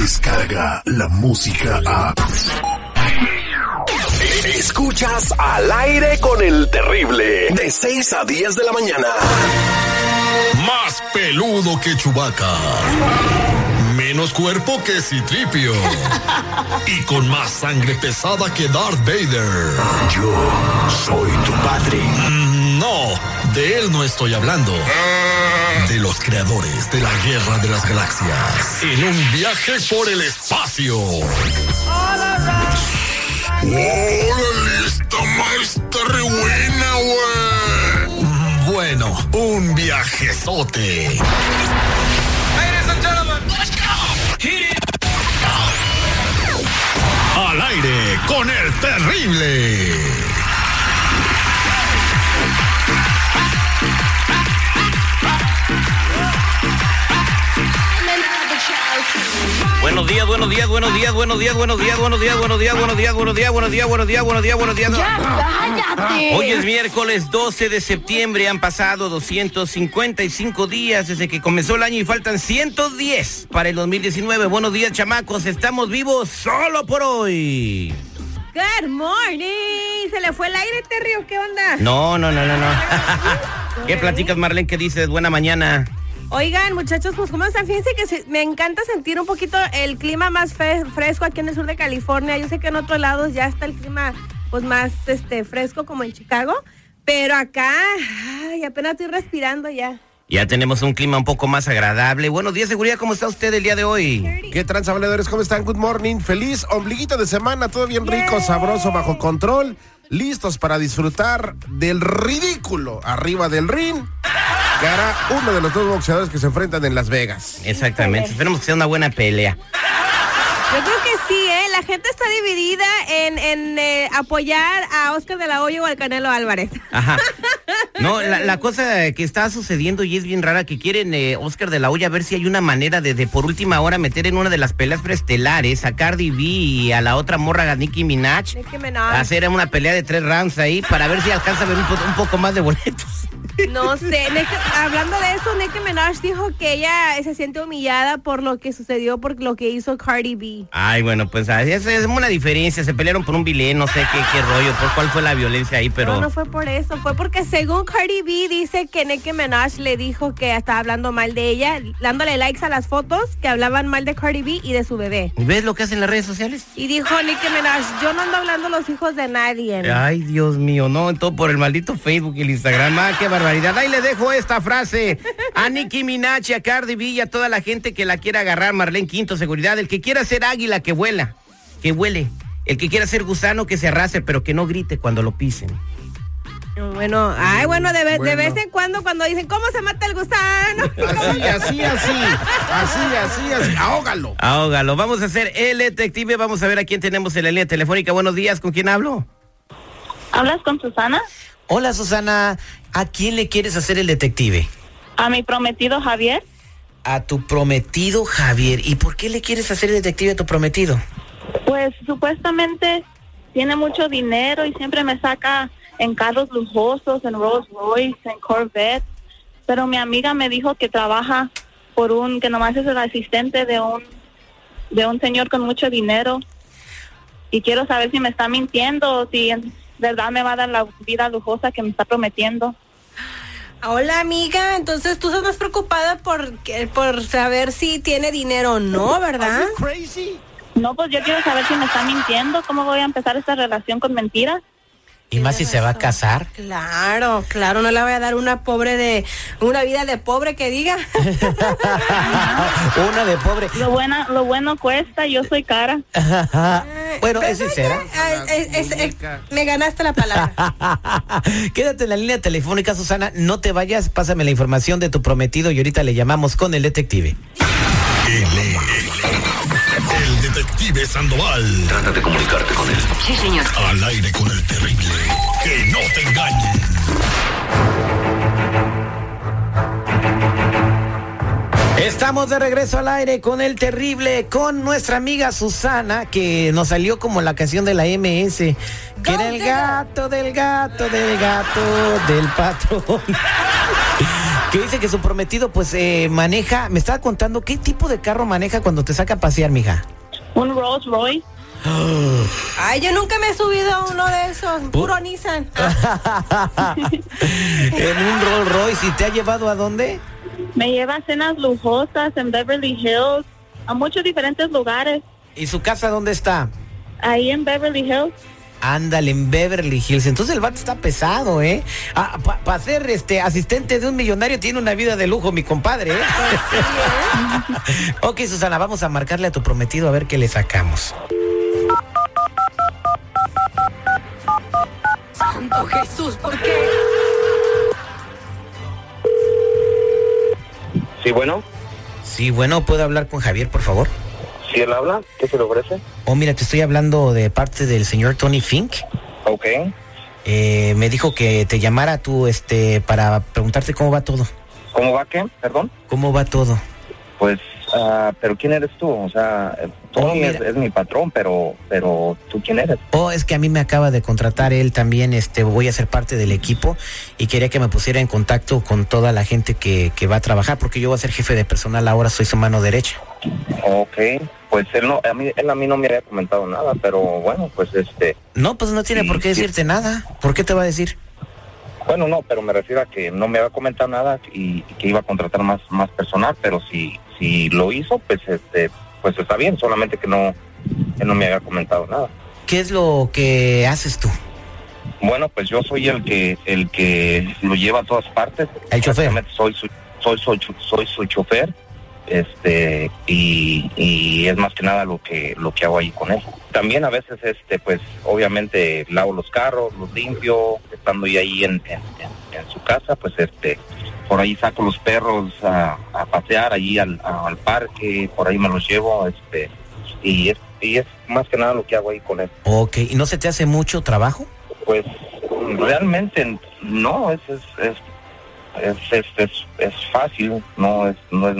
llega la música a... Escuchas al aire con el terrible, de 6 a 10 de la mañana. Más peludo que Chubaca. Menos cuerpo que Citripio. Y con más sangre pesada que Darth Vader. Yo soy tu padre. Mm, No, de él no estoy hablando. De los creadores de la Guerra de las Galaxias. En un viaje por el espacio. ¡Órale! Esta maestra re buena, güey. Bueno, un viajezote. Al aire con el terrible. Buenos días, buenos días, buenos días, buenos días, buenos días, buenos días, buenos días, buenos días, buenos días, buenos días, buenos días, buenos días, buenos días. cállate. Hoy es miércoles 12 de septiembre, han pasado 255 días desde que comenzó el año y faltan 110 para el 2019. Buenos días, chamacos, estamos vivos solo por hoy. Good morning. ¿Se le fue el aire, Terrio? ¿Qué onda? No, no, no, no, no. ¿Qué platicas, Marlene? ¿Qué dices? Buena mañana. Oigan, muchachos, pues cómo están. Fíjense que se- me encanta sentir un poquito el clima más fe- fresco aquí en el sur de California. Yo sé que en otros lados ya está el clima pues más este fresco como en Chicago, pero acá ay, apenas estoy respirando ya. Ya tenemos un clima un poco más agradable. Buenos días, seguridad, ¿cómo está usted el día de hoy? ¿Qué tranza, valedores? ¿Cómo están? Good morning. Feliz ombliguito de semana. Todo bien rico, sabroso, bajo control. Listos para disfrutar del ridículo arriba del ring. Que hará uno de los dos boxeadores que se enfrentan en Las Vegas. Exactamente, esperemos que sea una buena pelea. Yo creo que sí, ¿eh? La gente está dividida en, en, eh, apoyar a Oscar de la Hoya o al Canelo Álvarez. Ajá. No, la, la cosa que está sucediendo y es bien rara que quieren eh, Oscar de la Hoya a ver si hay una manera de, de por última hora meter en una de las peleas preestelares a Cardi B y a la otra morra a Nicki Minaj. Nicki Minaj. Hacer una pelea de tres rounds ahí para ver si alcanza a ver un, po- un poco más de boletos. No sé, Nicki- hablando de eso, Nicki Minaj dijo que ella se siente humillada por lo que sucedió, por lo que hizo Cardi B. Ay, bueno, pues es, es una diferencia. Se pelearon por un bilé, no sé qué, qué rollo, por cuál fue la violencia ahí, pero. No, no fue por eso, fue porque según Cardi B dice que Nicki Minaj le dijo que estaba hablando mal de ella, dándole likes a las fotos que hablaban mal de Cardi B y de su bebé. ¿Ves lo que hacen las redes sociales? Y dijo Nicki Minaj, yo no ando hablando los hijos de nadie. Ay, Dios mío, no, todo por el maldito Facebook y el Instagram. Ah, qué barbaridad. Ahí le dejo esta frase a Nicki Minaj, y a Cardi B y a toda la gente que la quiera agarrar, Marlene Quinto, seguridad. El que quiera ser águila, que vuela, que huele. El que quiera ser gusano, que se arrase, pero que no grite cuando lo pisen. Bueno, ay, bueno, de, ve- de vez en cuando cuando dicen, ¿cómo se mata el gusano? Así, así, así. Así, así, así. Ahógalo. Ahógalo. Vamos a hacer el detective. Vamos a ver a quién tenemos en la línea telefónica. Buenos días, ¿con quién hablo? ¿Hablas con Susana? Hola, Susana. ¿A quién le quieres hacer el detective? A mi prometido Javier. A tu prometido Javier. ¿Y por qué le quieres hacer detective a tu prometido? Pues supuestamente tiene mucho dinero y siempre me saca en carros lujosos, en Rolls Royce, en Corvette. Pero mi amiga me dijo que trabaja por un, que nomás es el asistente de un, de un señor con mucho dinero. Y quiero saber si me está mintiendo o si en verdad me va a dar la vida lujosa que me está prometiendo. Hola amiga, entonces tú estás más preocupada por, que- por saber si tiene dinero o no, ¿verdad? Crazy. No, pues yo quiero saber si me está mintiendo. ¿Cómo voy a empezar esta relación con mentiras? Y más si se va a casar. Claro, claro, no le voy a dar una pobre de, una vida de pobre que diga. Una de pobre. Lo, buena, lo bueno cuesta, yo soy cara. bueno, es sincera. Ay, es- es- es- me ganaste la palabra. Quédate en la línea telefónica, Susana. No te vayas. Pásame la información de tu prometido y ahorita le llamamos con el detective. Es el detective Sandoval. Trata de comunicarte con él. Sí, señor. Al aire con el terrible. Que no te engañen. Estamos de regreso al aire con el terrible, con nuestra amiga Susana, que nos salió como la canción de la MS, que era el gato del gato del gato del patrón. que dice que su prometido pues eh, maneja, me estaba contando qué tipo de carro maneja cuando te saca a pasear, mija. Un Rolls Royce. Ay, yo nunca me he subido a uno de esos. Puro Nissan. en un Rolls Royce. ¿Y te ha llevado a dónde? Me lleva a cenas lujosas en Beverly Hills, a muchos diferentes lugares. ¿Y su casa dónde está? Ahí en Beverly Hills. Ándale, en Beverly Hills. Entonces el vato está pesado, ¿eh? Para ser este asistente de un millonario tiene una vida de lujo, mi compadre, ¿eh? ok, Susana, vamos a marcarle a tu prometido a ver qué le sacamos. Santo Jesús, ¿por qué? Sí, bueno. Sí, bueno, ¿puedo hablar con Javier, por favor? Sí, él habla. ¿Qué se le ofrece? Oh, mira, te estoy hablando de parte del señor Tony Fink. Ok. Eh, me dijo que te llamara tú, este, para preguntarte cómo va todo. ¿Cómo va qué? Perdón. ¿Cómo va todo? Pues, ah, pero ¿quién eres tú? O sea, Tony Oh, es, es mi patrón, pero, pero ¿tú quién eres? Oh, es que a mí me acaba de contratar él también, este, voy a ser parte del equipo y quería que me pusiera en contacto con toda la gente que, que va a trabajar, porque yo voy a ser jefe de personal ahora, soy su mano derecha. Ok. Pues él no, a mí, él a mí no me había comentado nada, pero bueno, pues este, No, pues no tiene Sí, por qué sí. decirte nada. ¿Por qué te va a decir? bueno, no, pero me refiero a que no me había comentado nada y, y que iba a contratar más, más personal, pero si, si lo hizo, pues este, pues está bien, solamente que no, él no me había comentado nada. ¿Qué es lo que haces tú? Bueno, pues yo soy el que el que lo lleva a todas partes. El chofer. Soy su, soy, soy, soy su chofer. Este y, y es más que nada lo que lo que hago ahí con él. También a veces este pues obviamente lavo los carros, los limpio, estando yo ahí en, en, en- en su casa, pues este por ahí saco los perros a, a pasear allí al, a- al parque, por ahí me los llevo, este y es, y es más que nada lo que hago ahí con él. Ok, ¿y no se te hace mucho trabajo? Pues realmente no, es es es es, es, es- es fácil, no es no es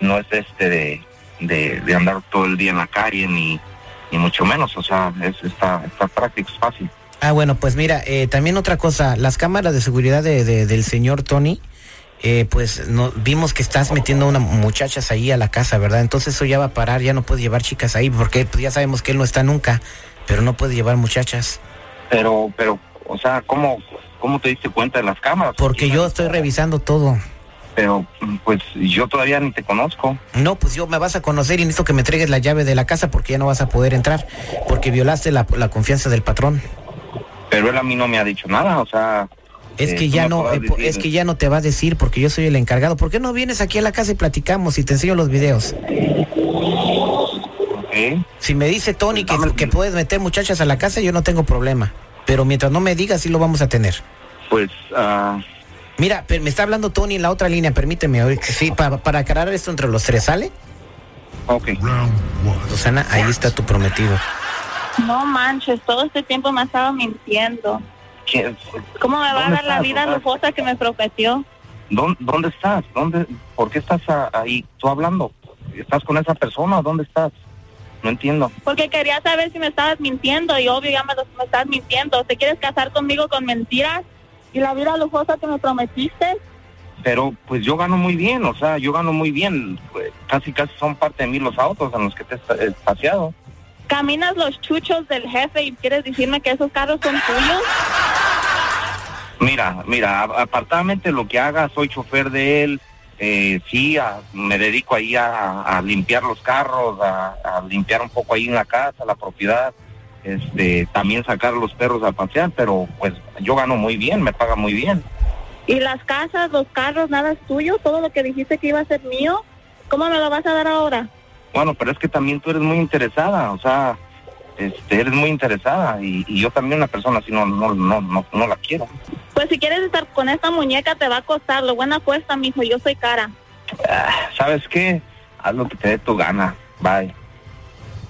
no es este de, de, de andar todo el día en la calle ni ni mucho menos, o sea, es está está práctico, es fácil. Ah, bueno, pues mira, eh, también otra cosa, las cámaras de seguridad de, de- del señor Tony, eh, pues no, vimos que estás metiendo a unas muchachas ahí a la casa, ¿verdad? Entonces eso ya va a parar, ya no puedes llevar chicas ahí, porque pues, ya sabemos que él no está nunca, pero no puede llevar muchachas. Pero pero o sea, ¿cómo cómo te diste cuenta de las cámaras? Porque yo estoy revisando todo. Pero pues yo todavía ni te conozco. No, pues yo me vas a conocer y necesito que me entregues la llave de la casa porque ya no vas a poder entrar, porque violaste la, la confianza del patrón. Pero él a mí no me ha dicho nada, o sea, Es que ya no, eh, es que ya no te va a decir porque yo soy el encargado. ¿Por qué no vienes aquí a la casa y platicamos y te enseño los videos? Si me dice Tony que, que puedes meter muchachas a la casa, yo no tengo problema. Pero mientras no me digas, sí lo vamos a tener. Pues ah, Mira, me está hablando Tony en la otra línea, permíteme. Sí, para, para aclarar esto entre los tres, ¿sale? ok. Susana, ahí está tu prometido. No manches, todo este tiempo me ha estado mintiendo. ¿Quién- ¿Cómo me va a ¿Dónde dar la vida lujosa que me prometió? ¿Dónde, dónde estás? ¿Dónde, ¿Por qué estás ahí tú hablando? ¿Estás con esa persona o dónde estás? No entiendo. Porque quería saber si me estabas mintiendo y obvio ya me, me estás mintiendo. ¿Te quieres casar conmigo con mentiras? ¿Y la vida lujosa que me prometiste? Pero pues yo gano muy bien, o sea, yo gano muy bien. Pues, casi casi son parte de mí los autos en los que te he paseado. ¿Caminas los chuchos del jefe y quieres decirme que esos carros son tuyos? Mira, mira, apartadamente lo que haga, soy chofer de él. Eh, sí, a- me dedico ahí a, a limpiar los carros, a, a limpiar un poco ahí en la casa, la propiedad. Este, también sacar los perros a pasear, pero pues yo gano muy bien, me paga muy bien. ¿Y las casas, los carros, nada es tuyo? ¿Todo lo que dijiste que iba a ser mío? ¿Cómo me lo vas a dar ahora? Bueno, pero es que también tú eres muy interesada, o sea, este, eres muy interesada y, y yo también una persona así no, no, no, no, no la quiero. Pues si quieres estar con esta muñeca te va a costar. Lo buena cuesta, mijo. Yo soy cara. Ah, ¿Sabes qué? Haz lo que te dé tu gana. Bye.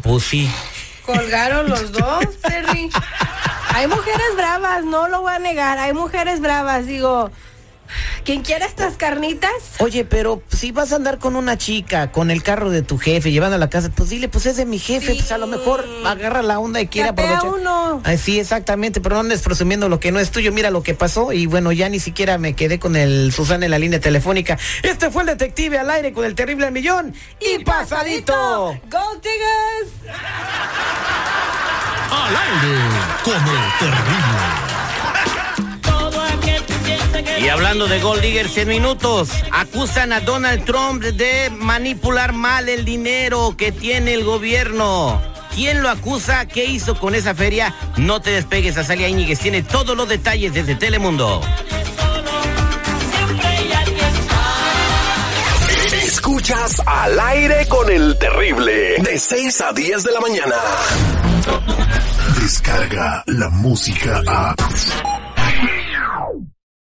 Pues sí. Colgaron los dos, Terry. Hay mujeres bravas, no lo voy a negar. Hay mujeres bravas, digo. ¿Quién quiere estas carnitas? Oye, pero si vas a andar con una chica, con el carro de tu jefe, llevando a la casa, pues dile, pues es de mi jefe, Sí. pues a lo mejor agarra la onda y quiere aprovechar. uno. Ah, sí, exactamente, pero no andes presumiendo lo que no es tuyo. Mira lo que pasó y bueno, ya ni siquiera me quedé con el Susana en la línea telefónica. Este fue el detective al aire con el terrible al millón y, pasadito. ¡Gold Diggers! Al aire con el terrible. Y hablando de Gold Diggers en minutos, acusan a Donald Trump de manipular mal el dinero que tiene el gobierno. ¿Quién lo acusa? ¿Qué hizo con esa feria? No te despegues, Azalia Íñiguez tiene todos los detalles desde Telemundo. Escuchas al aire con el terrible. De 6 a 10 de la mañana. Descarga la música a.